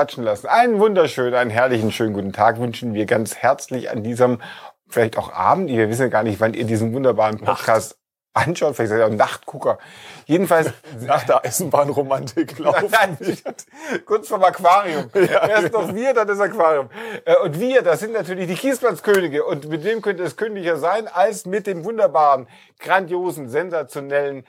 klatschen lassen. Einen wunderschönen, einen herrlichen, schönen guten Tag wünschen wir ganz herzlich an diesem, vielleicht auch Abend, wir wissen ja gar nicht, wann ihr diesen wunderbaren Podcast anschaut, vielleicht seid ihr auch Nachtgucker. Jedenfalls. Nach der Eisenbahnromantik laufen. Nein, kurz vorm Aquarium. Ja, Erst noch wir, dann das Aquarium. Äh, und wir, das sind natürlich die Kiesplatzkönige. Und mit wem könnte es künstlicher sein, als mit dem wunderbaren, grandiosen, sensationellen,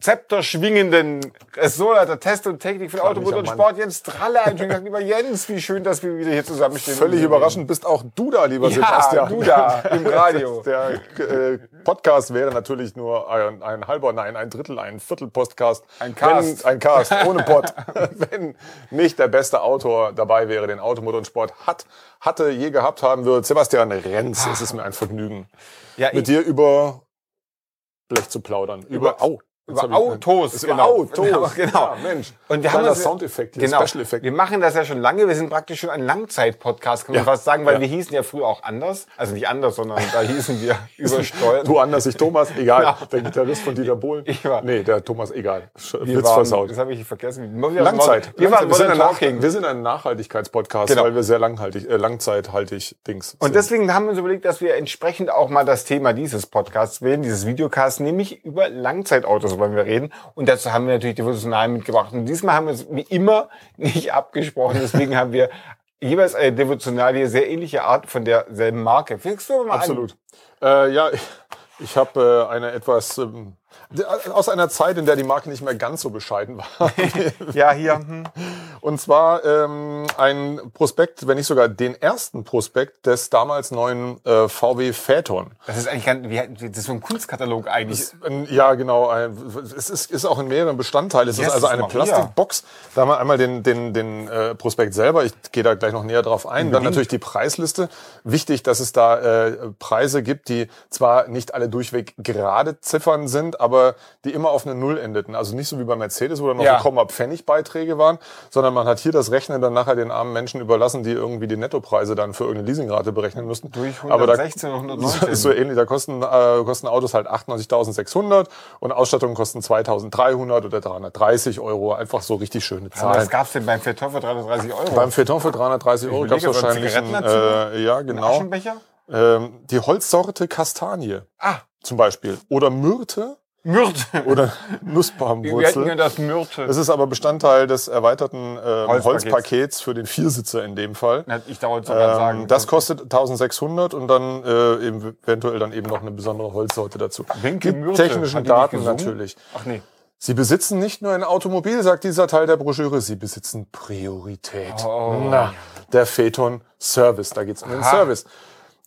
zepterschwingenden Ressortleiter Test und Technik für Automotor und Sport, Jens Trallein. Schönen Tag, lieber Jens, wie schön, dass wir wieder hier zusammenstehen. Völlig überraschend bist auch du da, lieber ja, Sebastian. du da, im Radio. Der äh, Podcast wäre natürlich nur ein, ein halber, nein, ein Drittel, ein Viertel Podcast. Ein Cast. Wenn, ein Cast, ohne Pod. wenn nicht der beste Autor dabei wäre, den Automotor und Sport hat, hatte, je gehabt haben wird. Sebastian Renz, es ist mir ein Vergnügen, Ja, mit dir über Blech zu plaudern. Über, au. Über ich- Autos, Über genau. Autos, Genau, genau. Ja, Mensch. Und wir haben uns- Soundeffekt, Genau. Special Effekt. Wir machen das ja schon lange. Wir sind praktisch schon ein Langzeit-Podcast, kann man Ja. fast sagen, weil Ja. wir hießen ja früher auch anders. Also nicht anders, sondern da hießen wir übersteuert. Du anders, ich Thomas, egal. Ja. Der Gitarrist von Dieter Bohlen. Ich war- Nee, der Thomas, egal. Wir Witz waren, versaut. das habe ich vergessen. Langzeit. Wir waren wir, sind ein wir sind ein Nachhaltigkeitspodcast, Genau. weil wir sehr langhaltig, äh, langzeithaltig Dings Und sind. deswegen haben wir uns überlegt, dass wir entsprechend auch mal das Thema dieses Podcasts wählen, dieses Videocasts, nämlich über Langzeitautos wollen wir reden. Und dazu haben wir natürlich Devotional mitgebracht. Und diesmal haben wir es wie immer nicht abgesprochen. Deswegen haben wir jeweils eine Devotionalie sehr ähnliche Art von derselben Marke. Fängst du mal Absolut. Äh, ja, ich, ich habe äh, eine etwas ähm, aus einer Zeit, in der die Marke nicht mehr ganz so bescheiden war. Ja, hier. Hm. Und zwar ähm, ein Prospekt, wenn nicht sogar den ersten Prospekt des damals neuen äh, VW Phaeton. Das ist eigentlich ganz, wie, das ist so ein Kunstkatalog eigentlich. Ein- Ja, genau. Ein, es ist, ist auch in mehreren Bestandteilen. Es Yes, ist also eine. Plastikbox. Da haben wir einmal den, den, den äh, Prospekt selber. Ich gehe da gleich noch näher drauf ein. Dann natürlich die Preisliste. Wichtig, dass es da äh, Preise gibt, die zwar nicht alle durchweg gerade Ziffern sind, aber die immer auf eine Null endeten. Also nicht so wie bei Mercedes, wo dann noch Ja. ein Komma Pfennigbeiträge waren, sondern man hat hier das Rechnen dann nachher den armen Menschen überlassen, die irgendwie die Nettopreise dann für irgendeine Leasingrate berechnen müssten. Durch Aber da- 116 und 119. ist so ähnlich. Da kosten, äh, kosten Autos halt 98.600 und Ausstattungen kosten 2.300 oder 330 Euro. Einfach so richtig schöne Zahlen. was gab's denn beim Phaeton für 330 Euro? Beim Phaeton für 330 Euro gab es überlege, so ein wahrscheinlich ein, Zigarettenanzünder? äh, ja genau, Aschenbecher? ähm, die Holzsorte Kastanie Ah, zum Beispiel oder Myrte Myrte. oder Wir Nussbaumwurzel. ja das Myrte. Das ist aber Bestandteil des erweiterten äh, Holzpakets. Holzpakets für den Viersitzer in dem Fall. Ich dauerte sogar sagen. Ähm, das kostet 1600 und dann äh, eventuell dann eben noch eine besondere Holzsorte dazu. Winke Die Myrte. Technischen Daten natürlich. Ach nee. Sie besitzen nicht nur ein Automobil, sagt dieser Teil der Broschüre, sie besitzen Priorität. Oh. Na, der Phaeton Service, da geht's um den. Service.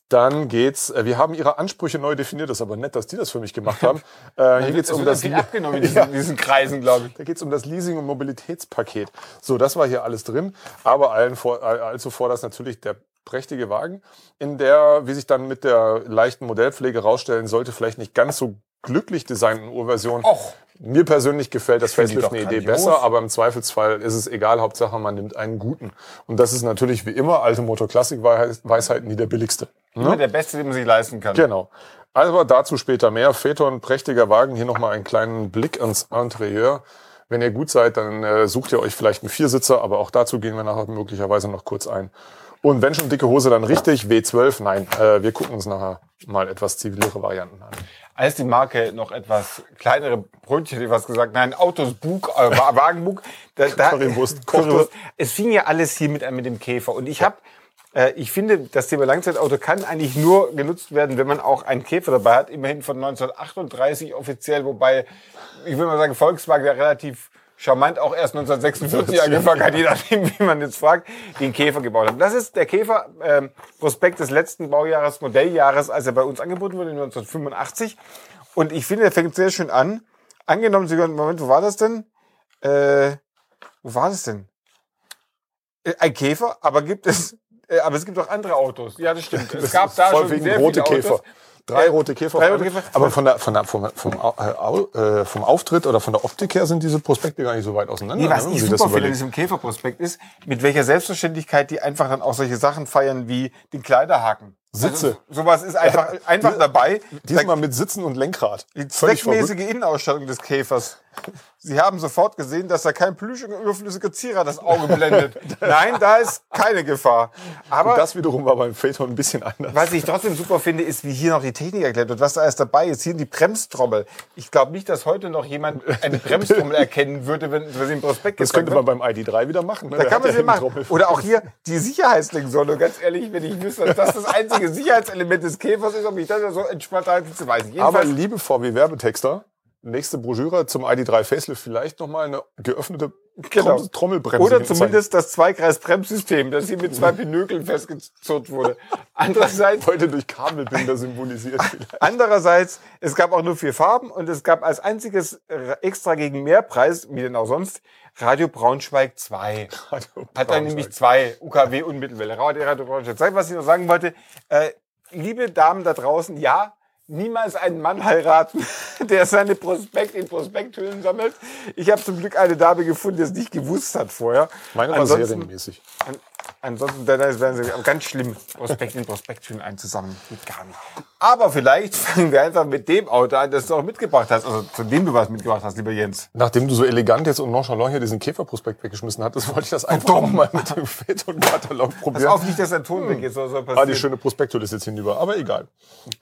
Dann geht's, äh, wir haben ihre Ansprüche neu definiert, das ist aber nett, dass die das für mich gemacht haben. Äh, hier geht's Es um das viel abgenommen in diesen, in diesen Kreisen, glaube ich. da geht's um das Leasing- und Mobilitätspaket. So, das war hier alles drin. Aber allen vor, all- allzu vor das natürlich der prächtige Wagen, in der, wie sich dann mit der leichten Modellpflege rausstellen sollte, vielleicht nicht ganz so glücklich designten Urversion. Och. Mir persönlich gefällt das Facelift eine Idee besser, aber im Zweifelsfall ist es egal, Hauptsache man nimmt einen guten. Und das ist natürlich wie immer alte Motor-Klassik-Weisheiten, die der billigste. Immer der Beste, den man sich leisten kann. Genau. Aber dazu später mehr. Phaeton, prächtiger Wagen. Hier nochmal einen kleinen Blick ans Interieur. Wenn ihr gut seid, dann äh, sucht ihr euch vielleicht einen Viersitzer, aber auch dazu gehen wir nachher möglicherweise noch kurz ein. Und wenn schon dicke Hose, dann richtig W12. Nein, äh, wir gucken uns nachher mal etwas zivilere Varianten an. Als die Marke noch etwas kleinere Brötchen, hätte ich was gesagt, nein, Autos Bug, äh, Wa- Wagenbug. Da, da, Currywurst, Currywurst. Es fing ja alles hier mit mit dem Käfer. Und ich habe, äh, ich finde, das Thema Langzeitauto kann eigentlich nur genutzt werden, wenn man auch einen Käfer dabei hat. Immerhin von 1938 offiziell, wobei, ich will mal sagen, Volkswagen ja relativ charmant auch erst 1946 angefangen hat, je nachdem, wie man jetzt fragt, den Käfer gebaut hat. Das ist der Käfer, ähm, Prospekt des letzten Baujahres, Modelljahres, als er bei uns angeboten wurde, 1985. Und ich finde, er fängt sehr schön an. Angenommen, Sie hören, Moment, wo war das denn? Äh, wo war das denn? Äh, Ein Käfer, aber gibt es, äh, aber es gibt auch andere Autos. Ja, das stimmt. Es gab da schon sehr rote viele Käfer. Autos. Drei Äh, rote Käfer. drei rote. Käfer. Aber von der, von der, vom, vom, äh, äh, vom Auftritt oder von der Optik her sind diese Prospekte gar nicht so weit auseinander. Nee, was ne, ich super finde in überlegt. diesem Käferprospekt ist, mit welcher Selbstverständlichkeit die einfach dann auch solche Sachen feiern wie den Kleiderhaken. Sitze. Also, sowas ist einfach, einfach dabei. Diesmal mit Sitzen und Lenkrad. Die zweckmäßige Innenausstattung des Käfers. Sie haben sofort gesehen, dass da kein plüschiger, überflüssiger Zierer das Auge blendet. Nein, da ist keine Gefahr. Aber Und das wiederum war beim Phaeton ein bisschen anders. was ich trotzdem super finde, ist, wie hier noch die Technik erklärt wird, was da alles dabei ist. Hier die Bremstrommel. Ich glaube nicht, dass heute noch jemand eine Bremstrommel erkennen würde, wenn, wenn sie im Prospekt Das könnte man beim ID3 wieder machen. Ne? Da Der kann man sie machen. Oder auch hier die Sicherheitslenksäule. Ganz ehrlich, wenn ich wüsste, dass das das einzige Sicherheitselement des Käfers ist, ob ich das so entspannt halte, zu weiß ich. Aber Jedenfalls, liebe VW-Werbetexter, nächste Broschüre zum ID3 Facelift vielleicht nochmal eine geöffnete Genau. Trommel- Trommelbremse. oder zumindest das Zweikreis-Bremssystem, das hier mit zwei Pinökeln festgezurrt wurde. Andererseits, heute durch Kabelbinder symbolisiert. vielleicht. andererseits, es gab auch nur vier Farben und es gab als einziges extra gegen Mehrpreis, wie denn auch sonst, Radio Braunschweig 2. Hat dann nämlich zwei UKW und Mittelwelle. Radio Radio Braunschweig 2. Was ich noch sagen wollte, äh, liebe Damen da draußen, ja, niemals einen Mann heiraten, der seine Prospekt in Prospekthüllen sammelt. Ich habe zum Glück eine Dame gefunden, die es nicht gewusst hat vorher. Meine war Ansonsten- serienmäßig. An, ansonsten dann werden sie ganz schlimm, Prospekt in Prospekthüllen einzusammeln. Geht gar nicht. Aber vielleicht fangen wir einfach mit dem Auto an, das du auch mitgebracht hast. Also zu dem du was mitgebracht hast, lieber Jens. Nachdem du so elegant jetzt und nonchalant hier diesen Käferprospekt weggeschmissen hattest, wollte ich das einfach auch mal mit dem Phaeton-Katalog Pass probieren. auf, nicht, dass der Ton weg ist. So, so Ah, die schöne Prospekthülle ist jetzt hinüber, aber egal.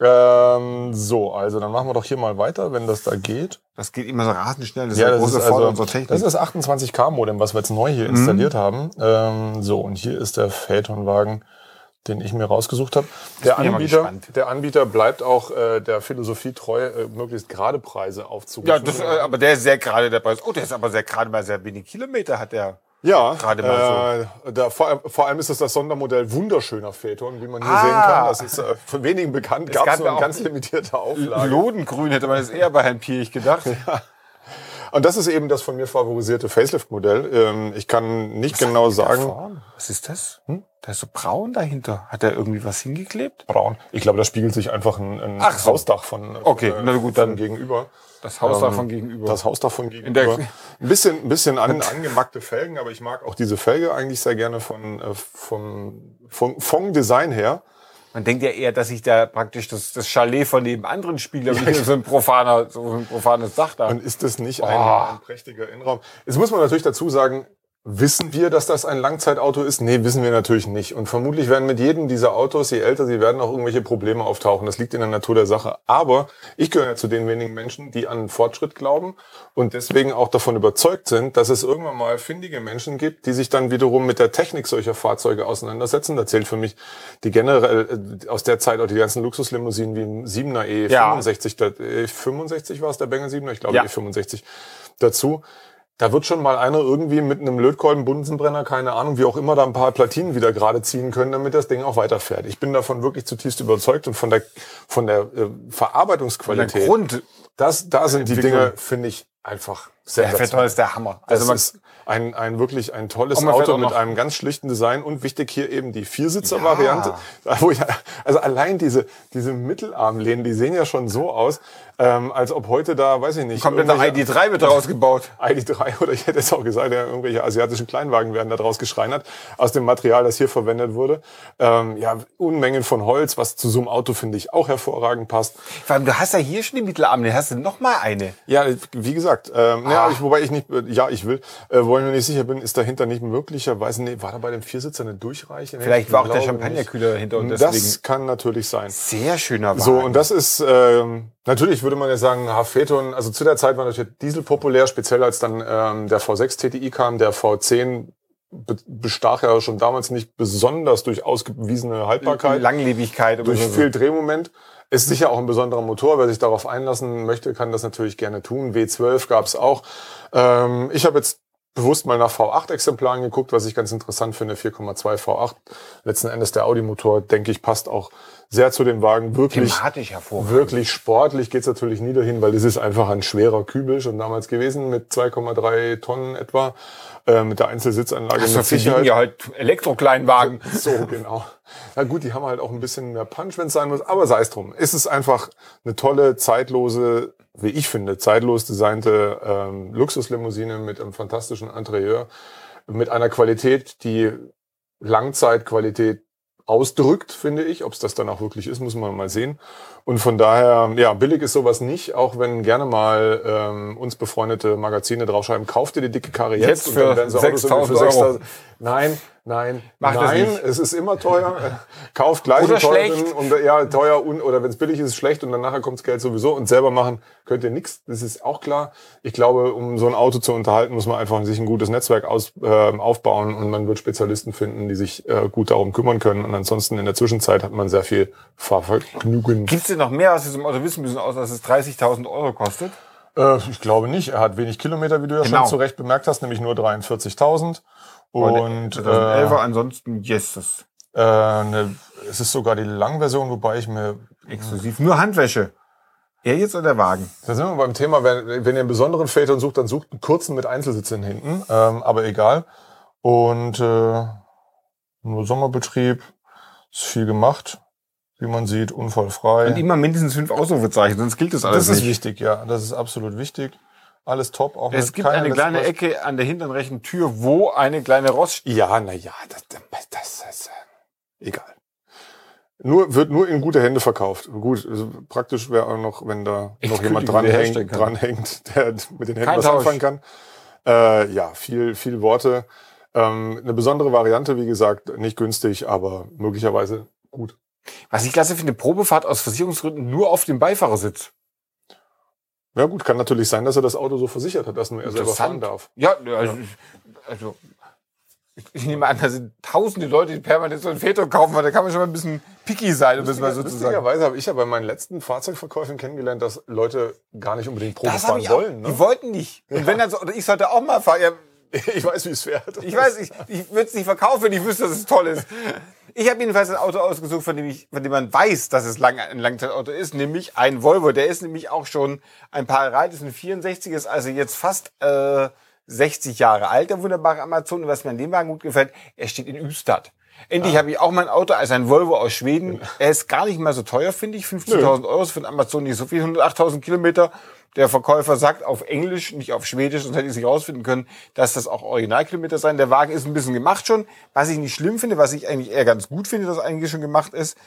Ähm, so, also dann machen wir doch hier mal weiter, wenn das da geht. Das geht immer so rasend schnell. Das ist der große Vorteil unserer Technik. das ist das 28K-Modem, was wir jetzt neu hier installiert haben. Ähm, so, und hier ist der Phaeton-Wagen, den ich mir rausgesucht habe. Der ja Anbieter, der Anbieter bleibt auch äh, der Philosophie treu, äh, möglichst gerade Preise aufzurufen. ja, das, äh, aber der ist sehr gerade der Preis. Oh, der ist aber sehr gerade mal sehr wenig Kilometer hat der. Ja, Gerade mal äh, da, vor, allem- vor allem ist es das Sondermodell wunderschöner Phaeton, wie man hier Ah. sehen kann. Das ist äh, von wenigen bekannt, gab es nur ja in auch ganz limitierter Auflage. Lodengrün hätte man das eher bei Herrn Pirch gedacht. Und das ist eben das von mir favorisierte Facelift-Modell. Ähm, ich kann nicht genau sagen. Vorn. Was ist das? Hm? Da ist so braun dahinter. Hat er irgendwie was hingeklebt? Braun. Ich glaube, da spiegelt sich einfach ein, ein so. Hausdach von, Okay, von, na gut, dann- gegenüber. Das Haus da Ähm, von gegenüber. Das Hausdach von gegenüber. ein bisschen, ein bisschen an, angemackte Felgen, aber ich mag auch diese Felge eigentlich sehr gerne von, äh, vom, vom, vom Design her. Man denkt ja eher, dass sich da praktisch das, das Chalet von dem anderen Spieler mit so ein profaner, so ein profanes Dach da. Und ist das nicht ein, Oh. ein prächtiger Innenraum? Jetzt muss man natürlich dazu sagen, wissen wir, dass das ein Langzeitauto ist? Nee, wissen wir natürlich nicht. Und vermutlich werden mit jedem dieser Autos, je älter sie werden, auch irgendwelche Probleme auftauchen. Das liegt in der Natur der Sache. Aber ich gehöre ja zu den wenigen Menschen, die an Fortschritt glauben und deswegen auch davon überzeugt sind, dass es irgendwann mal findige Menschen gibt, die sich dann wiederum mit der Technik solcher Fahrzeuge auseinandersetzen. Da zählt für mich die generell äh, aus der Zeit auch die ganzen Luxuslimousinen wie ein 7er E65, der E65 war es, der Bengel 7er, ich glaube Ja. E65 dazu. Da wird schon mal einer irgendwie mit einem Lötkolben, Bunsenbrenner, keine Ahnung, wie auch immer, da ein paar Platinen wieder gerade ziehen können, damit das Ding auch weiterfährt. Ich bin davon wirklich zutiefst überzeugt und von der, von der äh, Verarbeitungsqualität. Grund. Das, da sind die. Dinge, finde ich, einfach Der sensationell. Phaeton ist der Hammer. Also man, ist ein, ein wirklich ein tolles fährt Auto mit einem ganz schlichten Design und wichtig hier eben die Viersitzer-Variante. Wo ich, also allein diese, diese Mittelarmlehnen, die sehen ja schon so aus, ähm, als ob heute da, weiß ich nicht, irgendwelche- ID3 wird rausgebaut. ID3 oder ich hätte jetzt auch gesagt, ja, irgendwelche asiatischen Kleinwagen werden da draus geschreinert aus dem Material, das hier verwendet wurde. Ähm, ja, Unmengen von Holz, was zu so einem Auto finde ich auch hervorragend passt. Vor allem, du hast ja hier schon die Mittelarme, dann hast du noch mal eine. Ja, wie gesagt, ähm, ja, Ah. ich, wobei ich nicht, ja, ich will, äh, wo ich mir nicht sicher bin, ist dahinter nicht möglicherweise, nee, war da bei dem Viersitzer eine Durchreiche? Vielleicht ich war auch der Champagnerkühler dahinter und deswegen. Das kann natürlich sein. Sehr schöner Wagen. So, und das ist, ähm, natürlich würde man ja sagen, ha, Phaeton, also zu der Zeit war natürlich Diesel populär, speziell als dann ähm, der V6 TTI kam, der V10 be bestach ja schon damals nicht besonders durch ausgewiesene Haltbarkeit Langlebigkeit. durch so. viel Drehmoment. Ist sicher auch ein besonderer Motor. Wer sich darauf einlassen möchte, kann das natürlich gerne tun. W12 gab es auch. Ähm, ich habe jetzt bewusst mal nach V8-Exemplaren geguckt, was ich ganz interessant finde. 4,2 V8. Letzten Endes der Audi-Motor, denke ich, passt auch sehr zu dem Wagen. Wirklich, Thematisch hervorragend. wirklich sportlich geht's natürlich nie dahin, weil es ist einfach ein schwerer Kübel schon damals gewesen mit 2,3 Tonnen etwa. Äh, mit der Einzelsitzanlage Also mit Sicherheit. ja halt Elektrokleinwagen. So, genau. Na gut, die haben halt auch ein bisschen mehr Punch, wenn es sein muss, aber sei es drum. Es ist einfach eine tolle, zeitlose, wie ich finde, zeitlos designte ähm, Luxuslimousine mit einem fantastischen Interieur, mit einer Qualität, die Langzeitqualität ausdrückt, finde ich. Ob es das dann auch wirklich ist, muss man mal sehen. Und von daher, ja, billig ist sowas nicht, auch wenn gerne mal ähm, uns befreundete Magazine draufschreiben, kauft ihr die dicke Karre jetzt, Jetzt für 6.000 Euro. Nein, nein, Macht das nein, es ist immer teuer. Kauft gleich Oder schlecht. und ja, teuer und oder wenn es billig ist, ist es schlecht und dann nachher kommt das Geld sowieso und selber machen könnt ihr nichts. Das ist auch klar. Ich glaube, um so ein Auto zu unterhalten, muss man einfach sich ein gutes Netzwerk aus, äh, aufbauen und man wird Spezialisten finden, die sich äh, gut darum kümmern können. Und ansonsten in der Zwischenzeit hat man sehr viel Fahrvergnügen. Gibt's denn noch mehr, was wir zum Auto wissen müssen, außer dass es 30.000 Euro kostet? Äh, ich glaube nicht. Er hat wenig Kilometer, wie du ja Genau. schon zu Recht bemerkt hast, nämlich nur 43.000. Und äh, 2011er, ansonsten, yes, äh, ne, es ist sogar die Langversion, wobei ich mir exklusiv. Nur Handwäsche. Er jetzt oder der Wagen? Da sind wir beim Thema, wenn, wenn ihr einen besonderen Phaeton sucht, dann sucht einen kurzen mit Einzelsitzen hinten, ähm, aber egal. Und äh, nur Sommerbetrieb, ist viel gemacht, wie man sieht, unfallfrei. Und immer mindestens fünf Ausrufezeichen, sonst gilt das alles das ist nicht. wichtig, ja, das ist absolut wichtig. Alles top, auch Es gibt eine kleine Ecke an der hinteren rechten Tür, wo eine kleine Rost Ja, na ja, das, das, das ist äh, egal. Nur, wird nur in gute Hände verkauft. Gut, also praktisch wäre auch noch, wenn da Echt noch jemand dranhängt, dranhängt, der mit den Händen Kein was Tausch. anfangen kann. Äh, ja, viel, viel Worte. Ähm, eine besondere Variante, wie gesagt, nicht günstig, aber möglicherweise gut. Was ich klasse finde, Probefahrt aus Versicherungsgründen nur auf dem Beifahrersitz. Ja gut, kann natürlich sein, dass er das Auto so versichert hat, dass nur er selber fahren darf. Ja, also, also ich- nehme an, da sind tausende Leute, die permanent so ein Phaeton kaufen, weil da kann man schon mal ein bisschen picky sein, um das mal so zu sagen. Lustigerweise habe ich ja bei meinen letzten Fahrzeugverkäufen kennengelernt, dass Leute gar nicht unbedingt Probe fahren wollen. Ne? Die wollten nicht. Und wenn dann so, oder ich sollte auch mal fahren. Ja, Ich weiß, wie es fährt. ich weiß, ich, ich würde es nicht verkaufen, ich wüsste, dass es toll ist. Ich habe jedenfalls ein Auto ausgesucht, von dem, ich, von dem man weiß, dass es lang, ein Langzeitauto ist, nämlich ein Volvo. Der ist nämlich auch schon ein paar Jahre alt, ist ein 64, ist also jetzt fast äh, 60 Jahre alt, der wunderbare Amazon. Und was mir an dem Wagen gut gefällt, er steht in Ystad. Endlich habe ich auch mein Auto als ein Volvo aus Schweden. Er ist gar nicht mal so teuer, finde ich. 50.000 Euro ist für den Amazon nicht so viel, 108.000 Kilometer. Der Verkäufer sagt auf Englisch, nicht auf Schwedisch, sonst hätte ich es nicht rausfinden können, dass das auch Originalkilometer sein. Der Wagen ist ein bisschen gemacht schon, was ich nicht schlimm finde, was ich eigentlich eher ganz gut finde, dass eigentlich schon gemacht ist.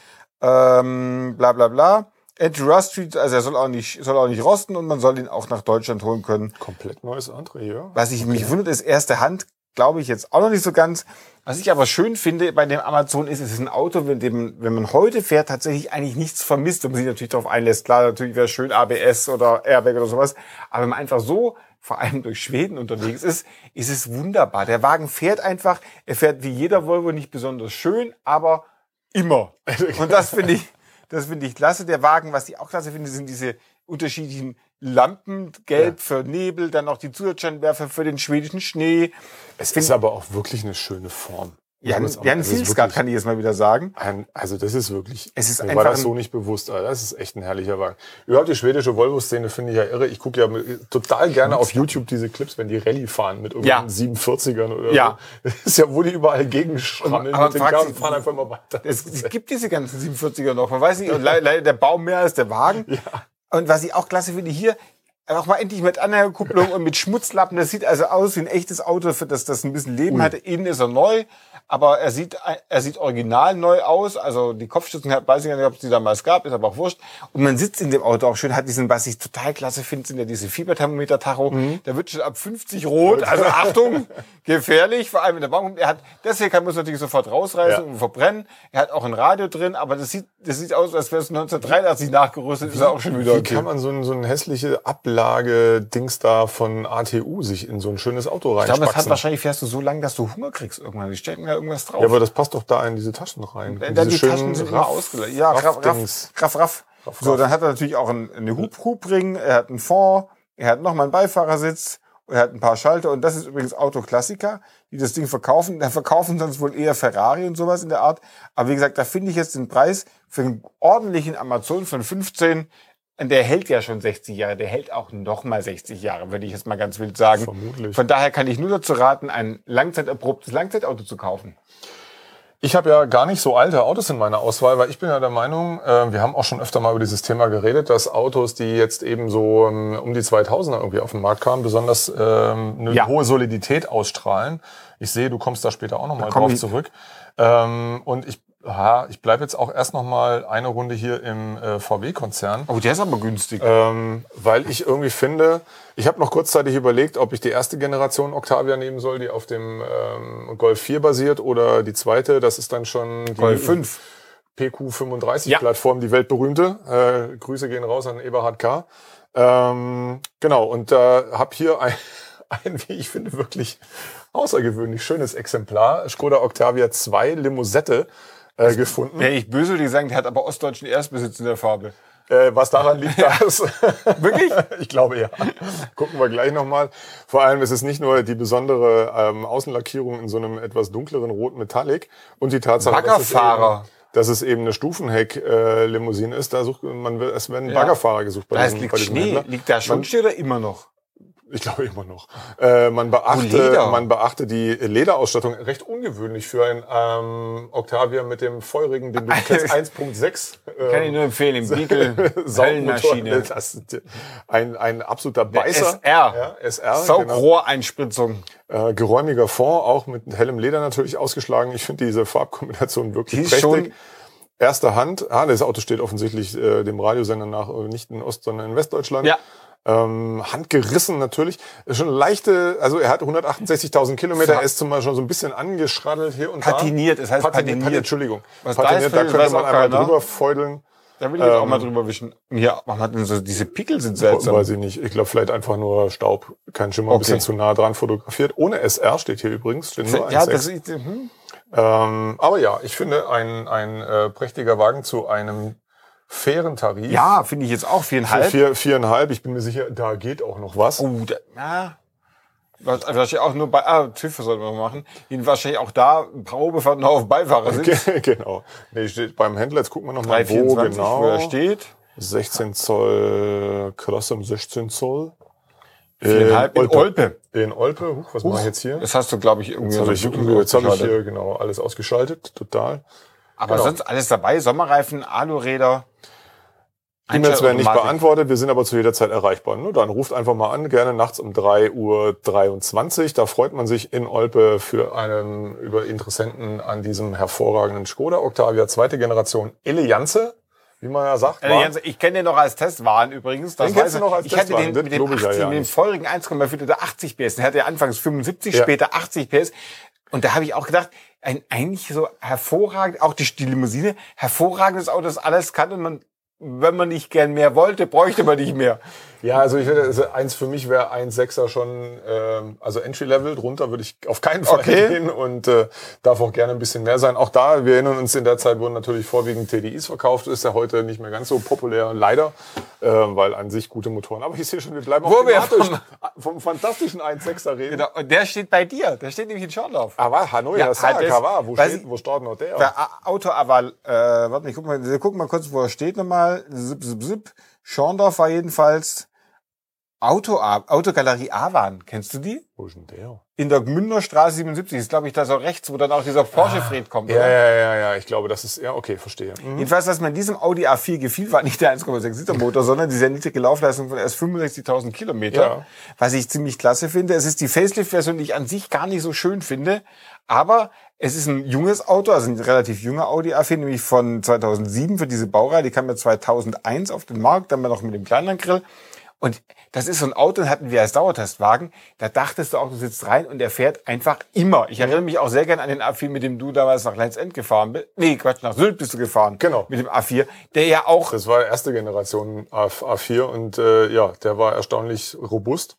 Ähm, bla bla bla. Anti-Rust Street, also er soll auch nicht, soll auch nicht rosten und man soll ihn auch nach Deutschland holen können. Komplett neues Interieur. Was ich mich wundert, ist erste Hand, glaube ich jetzt auch noch nicht so ganz. Was ich aber schön finde bei dem Amazon ist, es ist ein Auto, mit dem, wenn man heute fährt, tatsächlich eigentlich nichts vermisst und man sich natürlich darauf einlässt. Klar, natürlich wäre schön ABS oder Airbag oder sowas. Aber wenn man einfach so vor allem durch Schweden unterwegs ist, ist es wunderbar. Der Wagen fährt einfach, er fährt wie jeder Volvo nicht besonders schön, aber immer. Und das finde ich, das finde ich klasse. Der Wagen, was ich auch klasse finde, sind diese unterschiedlichen Lampen, gelb für Nebel, dann noch die Zusatzscheinwerfer für den schwedischen Schnee. Es ist aber auch wirklich eine schöne Form. Ja, Muss man sagen. ja ein Also wirklich kann ich jetzt mal wieder sagen. ein, also das ist wirklich, Es ist mir einfach war das so nicht bewusst. Also das ist echt ein herrlicher Wagen. Überhaupt die schwedische Volvo-Szene finde ich ja irre. Ich gucke ja total gerne auf YouTube diese Clips, wenn die Rallye fahren mit Ja. irgendwelchen 47ern oder Ja. so. Das ist ja, wo die überall gegenschrammeln Aber mit den fahren einfach mal weiter. Es, es gibt diese ganzen 47er noch. Man weiß nicht, leider der Baum mehr als der Wagen. Und was ich auch klasse finde, hier auch mal endlich mit Anhängerkupplung und mit Schmutzlappen. Das sieht also aus wie ein echtes Auto, für das das ein bisschen Leben hatte. Innen ist er neu, aber er sieht, er sieht original neu aus. Also die Kopfstützen, weiß ich nicht, ob es die damals gab, ist aber auch wurscht. Und man sitzt in dem Auto auch schön, hat diesen, was ich total klasse finde, sind ja diese Fieberthermometer-Tacho. Da wird schon ab 50 rot. Also Achtung, gefährlich, vor allem in der Bank. Er hat, deswegen kann man es natürlich sofort rausreißen Ja. und verbrennen. Er hat auch ein Radio drin, aber das sieht, das sieht aus, als wäre es 1983 nachgerüstet. Ist er auch schon wieder Wie okay. kann man so, ein, so eine hässliche Ablage-Dings da von ATU sich in so ein schönes Auto Ich glaube, es hat wahrscheinlich fährst du so lang, dass du Hunger kriegst irgendwann. Die stecken da irgendwas drauf. Ja, aber das passt doch da in diese Taschen rein. Äh, In da diese die schönen Taschen sind immer Raff- ausgelegt. Ja, raff, raff, Raff-Dings. raff, raff. So, dann hat er natürlich auch einen, eine Hub Hubring, er hat einen Fond, er hat nochmal einen Beifahrersitz, er hat ein paar Schalter und das ist übrigens Autoklassiker, die das Ding verkaufen. Da verkaufen sonst wohl eher Ferrari und sowas in der Art. Aber wie gesagt, da finde ich jetzt den Preis für einen ordentlichen Amazon von 15 und der hält ja schon 60 Jahre, der hält auch noch mal 60 Jahre, würde ich jetzt mal ganz wild sagen. Vermutlich. Von daher kann ich nur dazu raten, ein langzeiterprobtes Langzeitauto zu kaufen. Ich habe ja gar nicht so alte Autos in meiner Auswahl, weil ich bin ja der Meinung, äh, wir haben auch schon öfter mal über dieses Thema geredet, dass Autos, die jetzt eben so ähm, um die 2000er irgendwie auf den Markt kamen, besonders ähm, eine Ja. hohe Solidität ausstrahlen. Ich sehe, du kommst da später auch nochmal drauf ich- zurück. Ähm, und ich aha, ich bleibe jetzt auch erst noch mal eine Runde hier im äh, VW-Konzern. Oh, der ist aber günstig. Ähm, weil ich irgendwie finde, ich habe noch kurzzeitig überlegt, ob ich die erste Generation Octavia nehmen soll, die auf dem ähm, Golf 4 basiert oder die zweite, das ist dann schon die Golf 5. PQ35-Plattform, die weltberühmte. Äh, Grüße gehen raus an Eberhard K. Ähm, genau, und da äh, habe hier ein, ein, wie ich finde, wirklich außergewöhnlich schönes Exemplar, Skoda Octavia 2 Limosette äh, gefunden. Wäre ich böse, ich sagen, der hat aber ostdeutschen Erstbesitz in der Farbe. Äh, was daran liegt, dass Wirklich? ich glaube ja. Gucken wir gleich nochmal. Vor allem ist es nicht nur die besondere ähm, Außenlackierung in so einem etwas dunkleren Rot Metallic und die Tatsache, dass es, eben, Baggerfahrer. dass es eben eine Stufenheck-Limousine ist. Da sucht man, es werden Ja. Baggerfahrer gesucht bei Da diesem, liegt bei diesem Schnee. Händler. Liegt da schon Man- Schnee oder immer noch? Ich glaube immer noch. Äh, man, beachte, Leder. man beachte die Lederausstattung recht ungewöhnlich für ein ähm, Octavia mit dem feurigen, den du kennst, 1.6. ähm, Kann ich nur empfehlen, im Beagle Höllenmaschine. Ist ein, ein absoluter Beißer. SR. Ja, SR. Genau. Saugrohreinspritzung. Äh, geräumiger Fond, auch mit hellem Leder natürlich ausgeschlagen. Ich finde diese Farbkombination wirklich Die ist prächtig. schon- Erster Hand. Ah, das Auto steht offensichtlich äh, dem Radiosender nach äh, nicht in Ost, sondern in Westdeutschland. Ja. Ähm, handgerissen natürlich. Ist Schon leichte, also er hat 168.000 Kilometer, er ist zum Beispiel schon so ein bisschen angeschraddelt hier und Patiniert, es da. heißt Patiniert. patiniert. Entschuldigung. Was da patiniert, ist, da könnte man einmal keiner. drüber feudeln. Da will ich jetzt auch Ähm, mal drüber wischen. Ja, warum hat so diese Pickel sind seltsam? Weiß ich nicht. Ich glaube vielleicht einfach nur Staub. Kein Schimmer, ein Okay. bisschen zu nah dran fotografiert. Ohne SR steht hier übrigens. Steht nur Ja, 1.6. das ist, hm. Ähm, aber ja, ich finde ein, ein äh, prächtiger Wagen zu einem fairen Tarif. ja, finde ich jetzt auch Für viereinhalb. vier, viereinhalb. Ich bin mir sicher, da geht auch noch was. Oh, da, na, was- wahrscheinlich auch nur bei, ah, TÜV sollten wir machen. Ihn wahrscheinlich auch da Probefahrt noch auf Beifahrer sind. genau. Nee, steht beim Händler, jetzt gucken wir noch mal, wo 324, genau. wo er steht. 16 Zoll, Klasse um 16 Zoll. Viereinhalb in Olpe. In Olpe. Huch, was mache ich jetzt hier? Das hast du, glaube ich, irgendwie Jetzt habe ich, hab ich hier genau alles ausgeschaltet. Total. Aber genau. sonst alles dabei. Sommerreifen, Aluräder. E-Mails werden nicht beantwortet, wir sind aber zu jeder Zeit erreichbar. Nur dann ruft einfach mal an, gerne nachts um 3.23 Uhr. Da freut man sich in Olpe für einen über Interessenten an diesem hervorragenden Skoda Octavia zweite Generation Eleganze, wie man ja sagt. Äh, ich kenne den noch als Testwagen übrigens. Das Den kennst du noch als ich hatte Testwagen, den das mit dem glaub ich ja 80, ja mit dem feurigen 1,4 der 80 PS. Den hatte er anfangs 75, Ja. später 80 PS. Und da habe ich auch gedacht, ein eigentlich so hervorragend, auch die, die Limousine, hervorragendes Auto, das alles kann und man, wenn man nicht gern mehr wollte, bräuchte man nicht mehr. Ja, also ich würde, also eins für mich wäre 1,6er schon, ähm, also Entry-Level, drunter würde ich auf keinen Fall Okay. gehen und äh, darf auch gerne ein bisschen mehr sein. Auch da, wir erinnern uns, in der Zeit wurden natürlich vorwiegend TDIs verkauft, ist ja heute nicht mehr ganz so populär, leider, äh, weil an sich gute Motoren. Aber ich sehe schon, wir bleiben Wo auch wir vom- vom fantastischen 1,6er reden. Genau. Und der steht bei dir. Der steht nämlich in Schorndorf. Aber Hanoi, Ja, ja, Hassan, halt das- Kawa, wo steht, wo steht noch der? Der A- Autoaval, äh, warte, ich guck mal, wir gucken mal kurz, wo er steht nochmal. Zip, zip, zip. Schorndorf war jedenfalls Auto, Autogalerie Avan. Kennst du die? Wo ist denn der? In der Gmünder Straße 77. Ist, glaube ich, da so rechts, wo dann auch dieser Porsche-Fred kommt, Ja, oder? ja, ja, ja, ich glaube, das ist, ja, okay, verstehe. Mhm. Jedenfalls, was mir in diesem Audi A4 gefiel, war nicht der 1,6 Liter Motor, sondern die sehr niedrige Laufleistung von erst 65.000 Kilometer. Ja. Was ich ziemlich klasse finde. Es ist die Facelift-Version, die ich an sich gar nicht so schön finde. Aber es ist ein junges Auto, also ein relativ junger Audi A4, nämlich von 2007 für diese Baureihe. Die kam ja 2001 auf den Markt, dann noch mit dem kleineren Grill. Und das ist so ein Auto, den hatten wir als Dauertestwagen. Da dachtest du auch, du sitzt rein und der fährt einfach immer. Ich erinnere mich auch sehr gern an den A4, mit dem du damals nach Lenzend gefahren bist. Nee, Quatsch, nach Sylt bist du gefahren. Genau. Mit dem A4, der ja auch Das war erste Generation A- A4 und äh, ja, der war erstaunlich robust.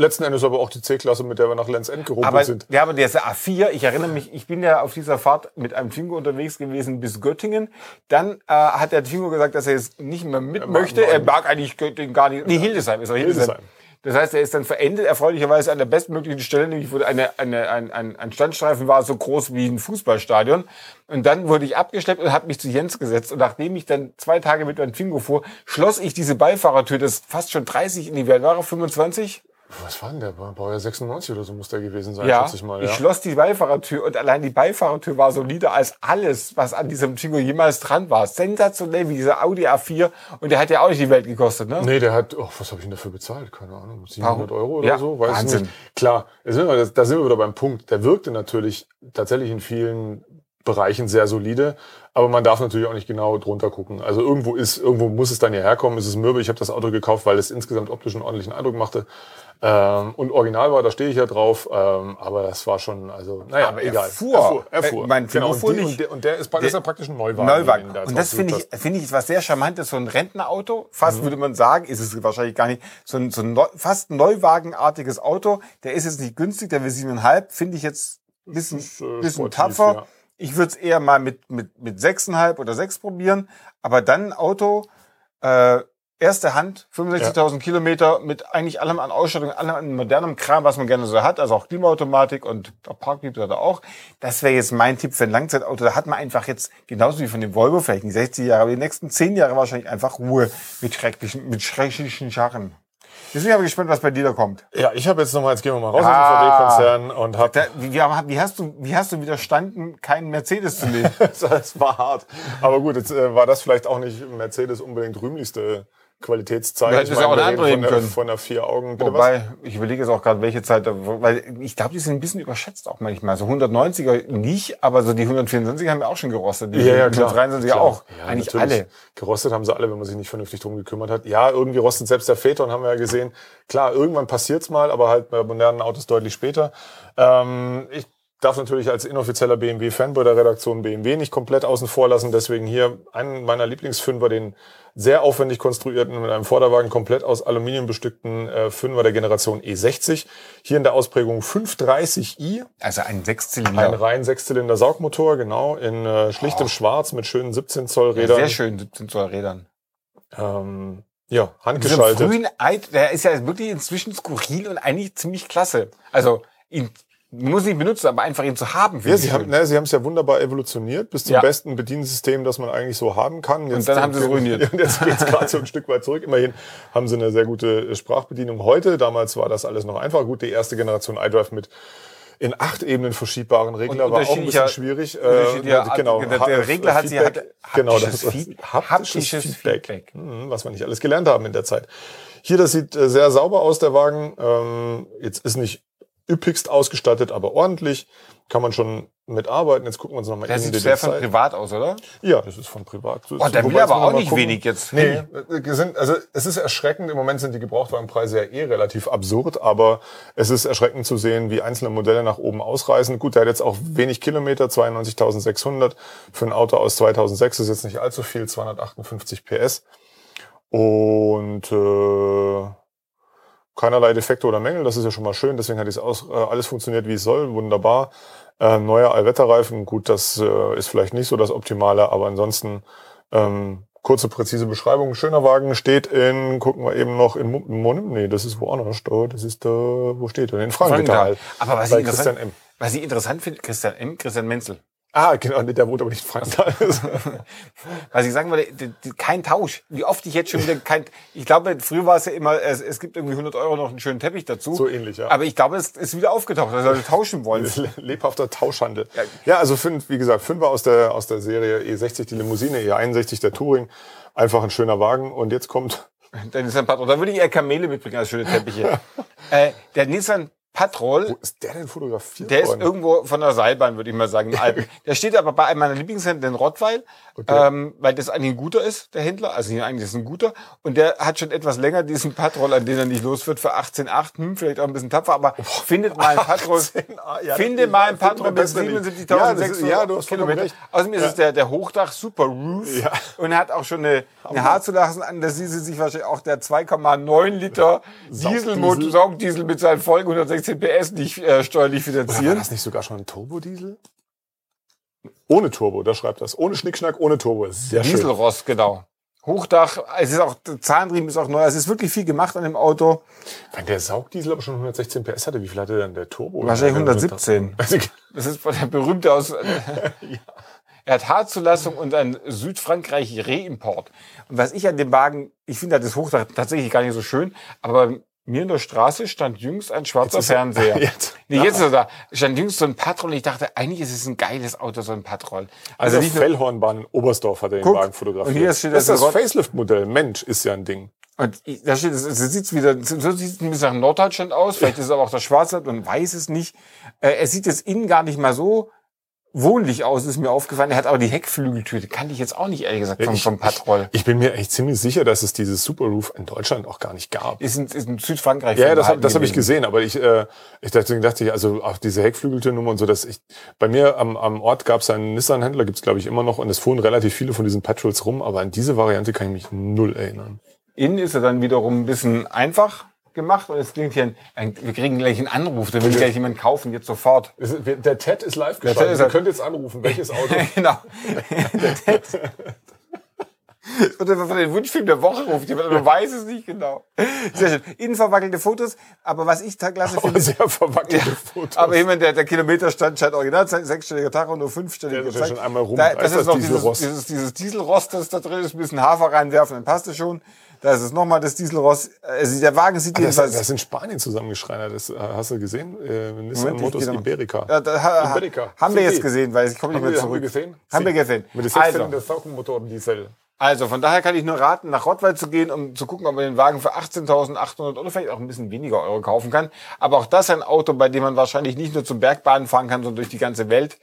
Letzten Endes aber auch die C-Klasse, mit der wir nach Lenz End gerumpelt Aber, sind. ja, aber der ist der A4. Ich erinnere mich, ich bin ja auf dieser Fahrt mit einem Twingo unterwegs gewesen bis Göttingen. Dann äh, hat der Twingo gesagt, dass er jetzt nicht mehr mit mag- möchte. Er mag eigentlich Göttingen gar nicht. Nee, Hildesheim ist er. Hildesheim. Hildesheim. Das heißt, er ist dann verendet, erfreulicherweise an der bestmöglichen Stelle, nämlich wo eine, eine, ein, ein, ein Standstreifen war, so groß wie ein Fußballstadion. Und dann wurde ich abgeschleppt und habe mich zu Jens gesetzt. Und nachdem ich dann zwei Tage mit meinem Twingo fuhr, schloss ich diese Beifahrertür, das fast schon 30 in die Welt war, er 25? Was war denn der? Baujahr 96 oder so muss der gewesen sein, Ja, schätze ich mal. ich Ja. schloss die Beifahrertür und allein die Beifahrertür war solider als alles, was an diesem Twingo jemals dran war. Sensationell wie dieser Audi A4 und der hat ja auch nicht die Welt gekostet, ne? Nee, der hat, oh, was habe ich denn dafür bezahlt? Keine Ahnung, 700 Euro oder Ja, so? Weiß ich Wahnsinn. nicht. Klar, da sind, wir, da sind wir wieder beim Punkt. Der wirkte natürlich tatsächlich in vielen Bereichen sehr solide, aber man darf natürlich auch nicht genau drunter gucken. Also irgendwo ist, irgendwo muss es dann ja herkommen. Es ist mürbe. Ich habe das Auto gekauft, weil es insgesamt optisch einen ordentlichen Eindruck machte. Ähm, und original war, da stehe ich ja drauf. Ähm, aber das war schon, also, naja, Aber er egal. fuhr. Er fuhr. Er Äh, fuhr. mein genau. Fibo fuhr Und, die, nicht. und, der, und der ist, das ist ja praktisch ein Neuwagen. Neuwagen. da Und das finde ich, finde ich was sehr charmantes, so ein Rentnerauto. Fast würde man sagen, ist es wahrscheinlich gar nicht. So ein, so ein Neu, fast Neuwagenartiges Auto. Der ist jetzt nicht günstig, der will siebeneinhalb. Finde ich jetzt ein bisschen, äh, bisschen sportiv, tapfer. ja. Ich würde es eher mal mit, mit, mit sechseinhalb oder sechs probieren. Aber dann ein Auto, äh, erste Hand, 65.000 Kilometer mit eigentlich allem an Ausstattung, allem an modernem Kram, was man gerne so hat, also auch Klimaautomatik und auch Parkliebe hat er auch. Das wäre jetzt mein Tipp für ein Langzeitauto. Da hat man einfach jetzt, genauso wie von dem Volvo, vielleicht nicht 60 Jahre, aber die nächsten 10 Jahre wahrscheinlich einfach Ruhe mit schrecklichen, mit schrecklichen Scharren. Deswegen bin ich gespannt, was bei dir da kommt. Ja, ich habe jetzt nochmal, jetzt gehen wir mal raus Ah. aus dem VW-Konzern und habe wie, wie, hast du, wie hast du widerstanden, keinen Mercedes zu nehmen? das war hart. Aber gut, jetzt äh, war das vielleicht auch nicht Mercedes unbedingt rühmlichste Qualitätszeichen. Du hättest ja auch eine von der, können. von der vier Augen. Bitte was? Wobei, ich überlege jetzt auch gerade, welche Zeit, weil ich glaube, die sind ein bisschen überschätzt auch manchmal. So 190er nicht, aber so die 124 haben wir auch schon gerostet. Die Ja, ja, klar. 123er Klar. auch. Ja, Eigentlich natürlich. alle. Gerostet haben sie alle, wenn man sich nicht vernünftig drum gekümmert hat. Ja, irgendwie rostet selbst der Phaeton, haben wir ja gesehen. Klar, irgendwann passiert's mal, aber halt bei modernen Autos deutlich später. Ähm, ich darf natürlich als inoffizieller BMW-Fan bei der Redaktion BMW nicht komplett außen vor lassen. Deswegen hier einen meiner Lieblingsfünfer, den sehr aufwendig konstruierten, mit einem Vorderwagen komplett aus Aluminium bestückten äh, Fünfer der Generation E60. Hier in der Ausprägung 530i, Also ein ein Sechszylinder. rein Sechszylinder Saugmotor, genau, in äh, schlichtem Schwarz mit schönen 17 Zoll Rädern. Sehr schön, 17 Zoll Rädern. Ähm, ja, handgeschaltet. frühen Eid, der ist ja wirklich inzwischen skurril und eigentlich ziemlich klasse. Also, ihn, man muss ihn nicht benutzen, aber einfach ihn zu haben. Ja, sie haben, ne, sie haben es ja wunderbar evolutioniert bis zum Ja. besten Bediensystem, das man eigentlich so haben kann. Jetzt, dann haben sie es ruiniert. Und jetzt geht's gerade so ein Stück weit zurück. Immerhin haben sie eine sehr gute Sprachbedienung heute. Damals war das alles noch einfach. Gut, die erste Generation iDrive mit in acht Ebenen verschiebbaren Regler Und war auch ein bisschen schwierig. Äh, genau, der- der Regler hat sie- Feedback. hat genau, das haptisches Feedback, Feedback. Mhm, was wir nicht alles gelernt haben in der Zeit. Hier, das sieht äh, sehr sauber aus, der Wagen. Ähm, jetzt ist nicht üppigst ausgestattet, aber ordentlich. Kann man schon mitarbeiten. Jetzt gucken wir uns nochmal Der in sieht die sehr von privat aus, oder? Ja, das ist von privat. Oh, der will aber auch nicht gucken. wenig jetzt. Nee, äh, sind, also es ist erschreckend. Im Moment sind die Gebrauchtwagenpreise ja eh relativ absurd, aber es ist erschreckend zu sehen, wie einzelne Modelle nach oben ausreißen. Gut, der hat jetzt auch wenig Kilometer, 92.600. Für ein Auto aus 2006 ist jetzt nicht allzu viel, 258 PS. Und äh, keinerlei Defekte oder Mängel, das ist ja schon mal schön. Deswegen hat es äh, alles funktioniert, wie es soll, wunderbar. Äh, neuer Allwetterreifen, gut, das äh, ist vielleicht nicht so das Optimale, aber ansonsten ähm, kurze, präzise Beschreibung. Schöner Wagen steht in, gucken wir eben noch in Monim, nee, das ist woanders da, das ist da, wo steht er? In Frankenthal. Aber was ich, interessant, M. was ich interessant finde, Christian M., Christian Menzel. Ah, genau, nee, der wohnt aber nicht in Frankenthal. Was ich sagen wollte, d- kein Tausch. Wie oft ich jetzt schon wieder kein, ich glaube, früher war es ja immer, es, es gibt irgendwie 100 Euro noch einen schönen Teppich dazu. So ähnlich, ja. Aber ich glaube, es ist wieder aufgetaucht, dass Leute tauschen wollen. lebhafter Tauschhandel. Ja, also fünf, wie gesagt, Fünfer aus der, aus der Serie E60, die Limousine, E61, der Touring. Einfach ein schöner Wagen. Und jetzt kommt, Dann ist ein Patrol. Da würde ich eher Kamele mitbringen als schöne Teppiche. äh, der Nissan Patrol, wo ist der denn fotografiert der ist worden? irgendwo von der Seilbahn, würde ich mal sagen, in Alpen. Der steht aber bei einem meiner Lieblingshändler in Rottweil, ähm, weil das eigentlich ein guter ist, der Händler. Also nicht eigentlich ist ein guter. Und der hat schon etwas länger diesen Patrol, an den er nicht los wird, für 18,8. Hm, vielleicht auch ein bisschen tapfer, aber findet mal ein Patrol. 18, ja, finde mal ein findet man Patrol mit besser nicht. 77.600 Ja, ist- ja, du hast vollkommen Kilometer. Außerdem ist es der, der Hochdach Super Roof. Ja. Und er hat auch schon eine, eine Haarzulassen an. Da sieht sie sich wahrscheinlich auch der 2,9 Liter Dieselmotor, Saugdiesel mit seinen Folgen 116 PS nicht äh, steuerlich Oder war finanzieren. das nicht sogar schon ein Turbodiesel? Ohne Turbo, da schreibt das. Ohne Schnickschnack, ohne Turbo. Sehr schön. Dieselrost, genau. Hochdach, es ist auch, der Zahnriemen ist auch neu. Es ist wirklich viel gemacht an dem Auto. Wenn der Saugdiesel aber schon 116 PS hatte, wie viel hatte denn der Turbo? Wahrscheinlich 117. Also, Das ist der berühmte aus. Er hat Haarzulassung und ein Südfrankreich Reimport. Und was ich an dem Wagen, ich finde das Hochdach tatsächlich gar nicht so schön, aber mir in der Straße stand jüngst ein schwarzer ist er- Fernseher. Jetzt. Nee, jetzt ist er da. Stand jüngst so ein Patrol. Ich dachte, eigentlich ist es ein geiles Auto, so ein Patrol. Also Also die Fellhornbahn in Oberstdorf hat er den Guck, Wagen fotografiert. und hier steht das ist das das Rot- Facelift-Modell. Mensch, ist ja ein Ding. Und da steht, es es sieht wieder, so sieht es ein bisschen nach Norddeutschland aus. Vielleicht ist es aber auch das Schwarzwald, man weiß es nicht. Äh, es sieht jetzt innen gar nicht mal so wohnlich aus, ist mir aufgefallen. Er hat aber die Heckflügeltür, die kannte ich jetzt auch nicht, ehrlich gesagt, vom, Ich- vom Patrol. Ich bin mir echt ziemlich sicher, dass es dieses Superroof in Deutschland auch gar nicht gab. Ist in, ist in Südfrankreich. Ja, das, hab- habe ich gewesen. gesehen, aber ich, äh, ich dachte, dachte ich, also auch diese Heckflügeltürnummer und so, dass ich, bei mir am, am Ort gab es einen Nissan-Händler, gibt's glaube ich immer noch, und es fuhren relativ viele von diesen Patrols rum, aber an diese Variante kann ich mich null erinnern. Innen ist er dann wiederum ein bisschen einfach gemacht und es klingt hier ein, wir kriegen gleich einen Anruf, da will gleich jemand kaufen, jetzt sofort. Der TED ist live ist- Ihr könnt jetzt anrufen, welches Auto. genau. Der Ted. Oder von den Wunschfilm der Woche ruft jemand, man weiß es nicht genau. Sehr schön. Innen verwackelte Fotos, aber was ich da klasse finde, sehr verwackelte Fotos. aber jemand, der, der Kilometerstand scheint original, zu sein, sechsstelliger Tacho, nur fünfstelliger. Der ist ja gezeigt. schon einmal rum. Da, Da das ist ist das noch dieses, dieses, dieses Dieselrost, das da drin ist, ein bisschen Hafer reinwerfen, dann passt es schon. Da ist es nochmal das Dieselrost. Also der Wagen sieht Das, jedenfalls... das ist in Spanien zusammengeschreinert. Das äh, hast du gesehen? Äh, Nissan Moment, ich Motors Iberica. Ja, da, ha, Iberica. haben wir jetzt gesehen, weil ich komme nicht mehr zurück. haben wir gesehen? Haben wir gesehen. Mit dem Also, sechszylinder Saugenmotor Diesel. Also, von daher kann ich nur raten, nach Rottweil zu gehen, um zu gucken, ob man den Wagen für 18.800 oder vielleicht auch ein bisschen weniger Euro kaufen kann. Aber auch das ein Auto, bei dem man wahrscheinlich nicht nur zum Bergbahnen fahren kann, sondern durch die ganze Welt.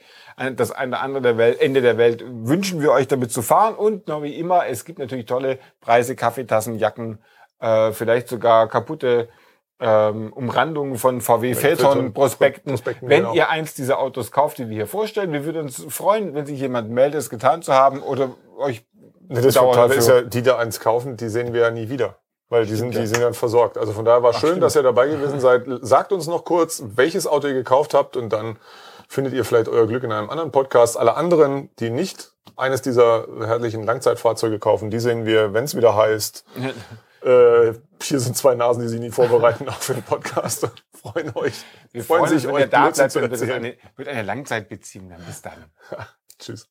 Das eine oder andere der Welt, Ende der Welt wünschen wir euch damit zu fahren. Und noch wie immer, es gibt natürlich tolle Preise, Kaffeetassen, Jacken, äh, vielleicht sogar kaputte ähm, Umrandungen von VW Phaeton- Prospekten. Prospekten, Wenn genau. ihr eins dieser Autos kauft, die wir hier vorstellen, wir würden uns freuen, wenn sich jemand meldet, es getan zu haben oder euch Ne, Das bedauern Fatale ist ja, die da eins kaufen, die sehen wir ja nie wieder. Weil die sind, die sind dann versorgt. Also von daher war schön, dass ihr dabei gewesen seid. Sagt uns noch kurz, welches Auto ihr gekauft habt und dann findet ihr vielleicht euer Glück in einem anderen Podcast. Alle anderen, die nicht eines dieser herrlichen Langzeitfahrzeuge kaufen, die sehen wir, wenn es wieder heißt. Äh, hier sind zwei Nasen, die sich nie vorbereiten auf den Podcast. Freuen euch. Wir freuen, uns, wenn ihr euch da bleibt zu und eine, wird eine Langzeitbeziehung dann. Bis dann. Tschüss.